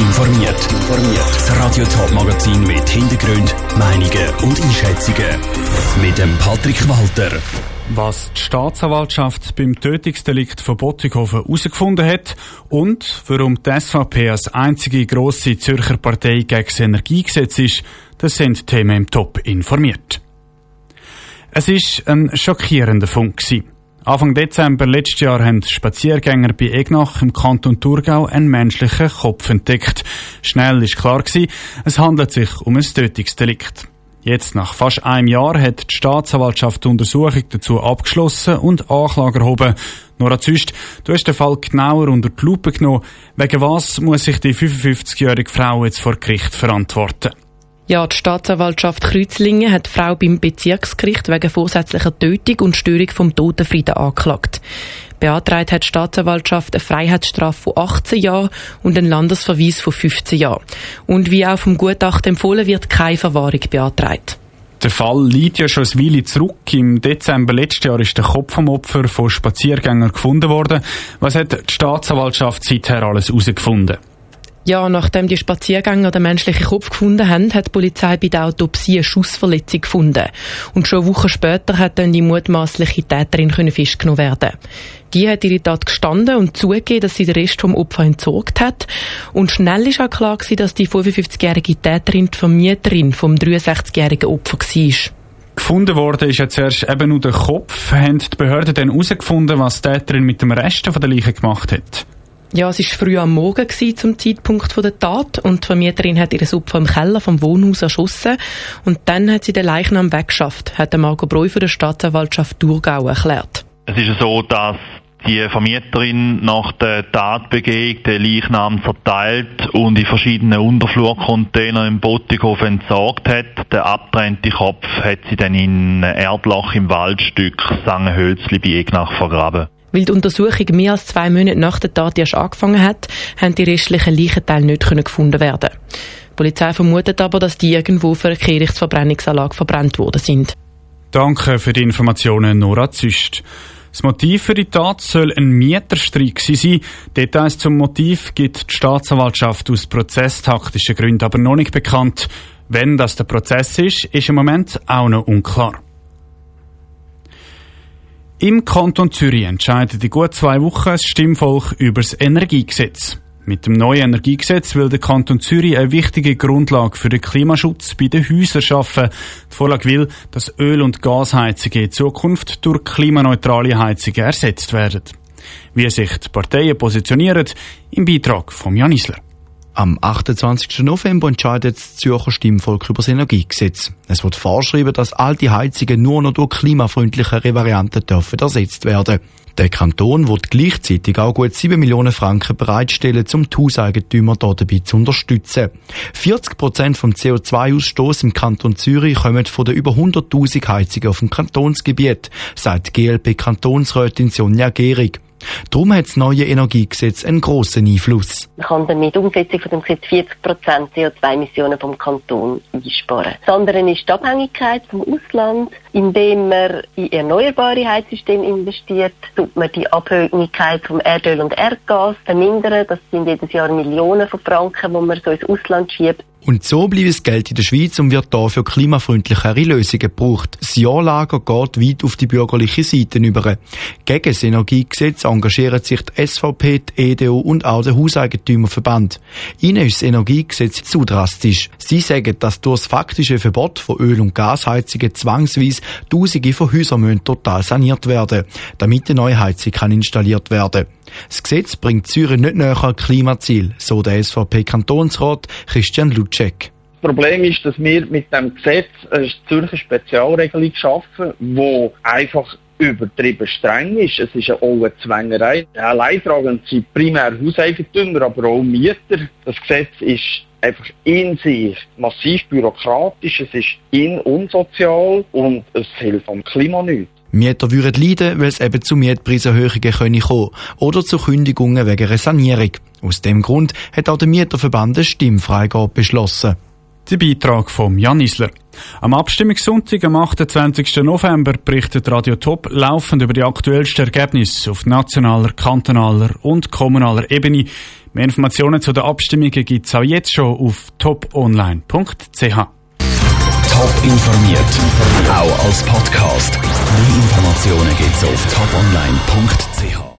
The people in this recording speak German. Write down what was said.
informiert. Das Radio Top Magazin mit Hintergrund, Meinungen und Einschätzungen mit dem Patrick Walter. Was die Staatsanwaltschaft beim Tötungsdelikt von Bottighofen herausgefunden hat und warum die SVP als einzige grosse Zürcher Partei gegen das Energiegesetz ist, das sind Themen im Top informiert. Es ist ein schockierender Funk. Gewesen. Anfang Dezember letztes Jahr haben Spaziergänger bei Egnach im Kanton Thurgau einen menschlichen Kopf entdeckt. Schnell ist klar gewesen, es handelt sich um ein Tötungsdelikt. Jetzt, nach fast einem Jahr, hat die Staatsanwaltschaft die Untersuchung dazu abgeschlossen und Anklage erhoben. Nora Züst, du hast den Fall genauer unter die Lupe genommen. Wegen was muss sich die 55-jährige Frau jetzt vor Gericht verantworten? Ja, die Staatsanwaltschaft Kreuzlingen hat die Frau beim Bezirksgericht wegen vorsätzlicher Tötung und Störung vom Totenfrieden angeklagt. Beantragt hat die Staatsanwaltschaft eine Freiheitsstrafe von 18 Jahren und einen Landesverweis von 15 Jahren. Und wie auch vom Gutachten empfohlen wird, keine Verwahrung beantragt. Der Fall liegt ja schon eine Weile zurück. Im Dezember letzten Jahr ist der Kopf vom Opfer von Spaziergängern gefunden worden. Was hat die Staatsanwaltschaft seither alles herausgefunden? Ja, nachdem die Spaziergänger den menschlichen Kopf gefunden haben, hat die Polizei bei der Autopsie eine Schussverletzung gefunden. Und schon Wochen später hat dann die mutmaßliche Täterin festgenommen werden. Die hat ihre Tat gestanden und zugegeben, dass sie den Rest vom Opfer entsorgt hat. Und schnell ist auch klar gewesen, dass die 55-jährige Täterin die Vermieterin vom 63-jährigen Opfer war. Gefunden worden ist ja zuerst eben nur der Kopf. Haben die Behörden dann herausgefunden, was die Täterin mit dem Rest der Leiche gemacht hat? Ja, es war früh am Morgen gewesen, zum Zeitpunkt der Tat und die Vermieterin hat ihr Opfer im Keller vom Wohnhaus erschossen und dann hat sie den Leichnam weggeschafft, hat Marco Breu von der Staatsanwaltschaft Thurgau erklärt. Es ist so, dass die Vermieterin nach der Tatbegehung den Leichnam zerteilt und in verschiedene Unterflurcontainer im Bottighof entsorgt hat. Der abtrennte Kopf hat sie dann in Erdloch im Waldstück Sangenhölzli bei Egnach vergraben. Weil die Untersuchung mehr als zwei Monate nach der Tat erst angefangen hat, haben die restlichen Leichenteile nicht gefunden werden. Die Polizei vermutet aber, dass die irgendwo für eine Kehrichtverbrennungsanlage verbrannt worden sind. Danke für die Informationen, Nora Züst. Das Motiv für die Tat soll ein Mieterstreik sein. Details zum Motiv gibt die Staatsanwaltschaft aus prozesstaktischen Gründen aber noch nicht bekannt. Wenn das der Prozess ist, ist im Moment auch noch unklar. Im Kanton Zürich entscheidet in gut zwei Wochen das Stimmvolk über das Energiegesetz. Mit dem neuen Energiegesetz will der Kanton Zürich eine wichtige Grundlage für den Klimaschutz bei den Häusern schaffen. Die Vorlage will, dass Öl- und Gasheizungen in Zukunft durch klimaneutrale Heizungen ersetzt werden. Wie sich die Parteien positionieren, im Beitrag von Jan Isler. Am 28. November entscheidet das Zürcher Stimmvolk über das Energiegesetz. Es wird vorschreiben, dass alte Heizungen nur noch durch klimafreundlichere Varianten dürfen ersetzt werden. Der Kanton wird gleichzeitig auch gut 7 Millionen Franken bereitstellen, um die Hauseigentümer dabei zu unterstützen. 40 Prozent vom CO2-Ausstoß im Kanton Zürich kommen von den über 100.000 Heizungen auf dem Kantonsgebiet, sagt GLP-Kantonsrätin Sonja Gehrig. Darum hat das neue Energiegesetz einen grossen Einfluss. Man kann damit Umsetzung von dem Gesetz 40 Prozent CO2-Emissionen vom Kanton einsparen. Das andere ist die Abhängigkeit vom Ausland. Indem man in erneuerbare Heizsysteme investiert, tut man die Abhängigkeit vom Erdöl und Erdgas vermindern. Das sind jedes Jahr Millionen von Franken, die man so ins Ausland schiebt. Und so bleibt das Geld in der Schweiz und wird da für klimafreundlichere Lösungen gebraucht. Das Ja-Lager geht weit auf die bürgerliche Seite über. Gegen das Energiegesetz engagieren sich die SVP, die EDU und auch der Hauseigentümerverband. Ihnen ist das Energiegesetz zu drastisch. Sie sagen, dass durch das faktische Verbot von Öl- und Gasheizungen zwangsweise Tausende von Häusern total saniert werden, damit eine neue Heizung kann installiert werden. Das Gesetz bringt Zürich nicht näher an Klimaziel, so der SVP-Kantonsrat Christian Lutschek. Das Problem ist, dass wir mit dem Gesetz eine Zürcher Spezialregelung schaffen, die einfach übertrieben streng ist. Es ist auch eine Zwängerei. Alleintragend sind primär Hauseigentümer, aber auch Mieter. Das Gesetz ist einfach in sich massiv bürokratisch, es ist in unsozial und es hilft am Klima nicht. Mieter würden leiden, weil es eben zu Mietpreiserhöhungen kommen können oder zu Kündigungen wegen einer Sanierung. Aus dem Grund hat auch der Mieterverband eine Stimmfreigabe beschlossen. Der Beitrag von Jan Isler. Am Abstimmungssonntag, am 28. November, berichtet Radio Top laufend über die aktuellsten Ergebnisse auf nationaler, kantonaler und kommunaler Ebene. Mehr Informationen zu den Abstimmungen gibt es auch jetzt schon auf toponline.ch. Top informiert, auch als Podcast. Mehr Informationen gibt es auf toponline.ch.